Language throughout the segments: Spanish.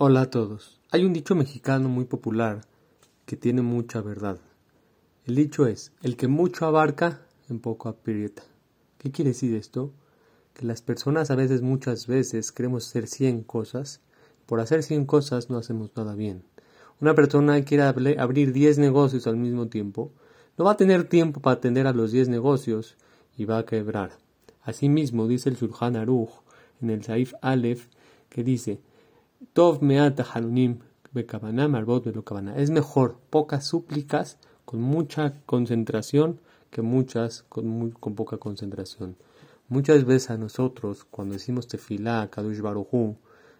Hola a todos. Hay un dicho mexicano muy popular que tiene mucha verdad. El dicho es, el que mucho abarca, en poco aprieta. ¿Qué quiere decir esto? Que las personas a veces, muchas veces, queremos hacer 100 cosas. Por hacer 100 cosas no hacemos nada bien. Una persona quiere abrir 10 negocios al mismo tiempo, no va a tener tiempo para atender a los 10 negocios y va a quebrar. Asimismo, dice el Surjan Aruj en el Saif Aleph, que dice, Tov es mejor pocas súplicas con mucha concentración que muchas con, con poca concentración. Muchas veces a nosotros, cuando decimos tefilá, kadush baruchu,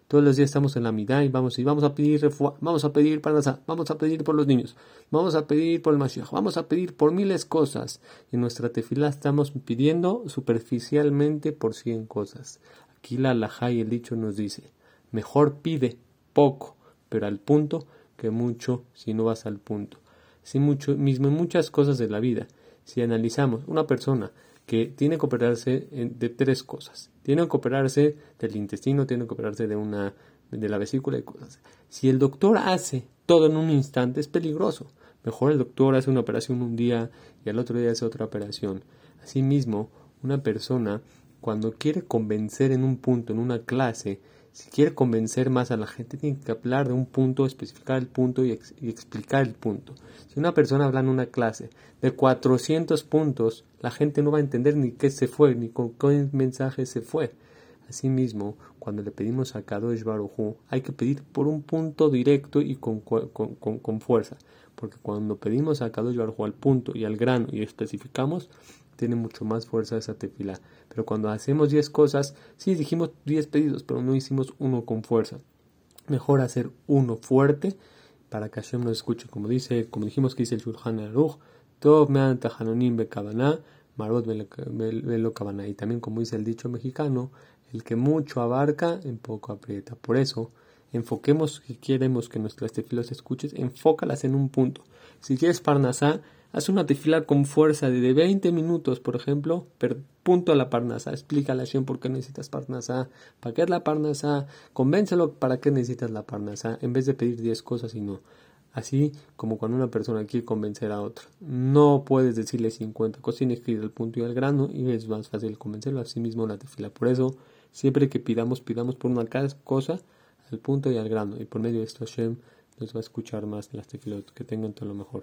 todos los días estamos en la mitad y vamos, y vamos a pedir vamos a pedir para vamos a pedir por los niños, vamos a pedir por el Mashiach, vamos a pedir por miles cosas. En nuestra tefilá estamos pidiendo superficialmente por cien cosas. Aquí la alajá y el dicho nos dice, Mejor pide poco, pero al punto, que mucho si no vas al punto. Si mucho, mismo en muchas cosas de la vida, si analizamos una persona que tiene que operarse de tres cosas, tiene que operarse del intestino, tiene que operarse de una de la vesícula y cosas. Si el doctor hace todo en un instante es peligroso. Mejor el doctor hace una operación un día y al otro día hace otra operación. Asimismo, una persona cuando quiere convencer en un punto, en una clase, si quiere convencer más a la gente, tiene que hablar de un punto, especificar el punto y, explicar el punto. Si una persona habla en una clase de 400 puntos, la gente no va a entender ni qué se fue, ni con qué mensaje se fue. Asimismo, cuando le pedimos a Kadosh Baruj hay que pedir por un punto directo y con, fuerza. Porque cuando pedimos a Kadosh Baruj al punto y al grano y especificamos, tiene mucho más fuerza esa tefila. Pero cuando hacemos 10 cosas, sí dijimos 10 pedidos, pero no hicimos uno con fuerza. Mejor hacer uno fuerte para que Hashem nos escuche. Como dice, como dijimos que dice el Shulchan Aruch, Tov me'an tahanonim bekavaná, marot velo Y también como dice el dicho mexicano, el que mucho abarca, en poco aprieta. Por eso, enfoquemos si queremos que nuestras tefilas escuches, enfócalas en un punto. Si quieres parnasá, Haz una tefila con fuerza de 20 minutos, por ejemplo, pero punto a la parnasa. Explica a la por qué necesitas parnasa, para qué es la parnasa, convéncelo para qué necesitas la parnasa, en vez de pedir 10 cosas y no. Así como cuando una persona quiere convencer a otra. No puedes decirle 50 cosas, tienes que ir al punto y al grano y es más fácil convencerlo. Así mismo la tefila. Por eso, siempre que pidamos, pidamos por una cosa al punto y al grano. Y por medio de esto Hashem nos va a escuchar más las tefilot. Que tengan todo lo mejor.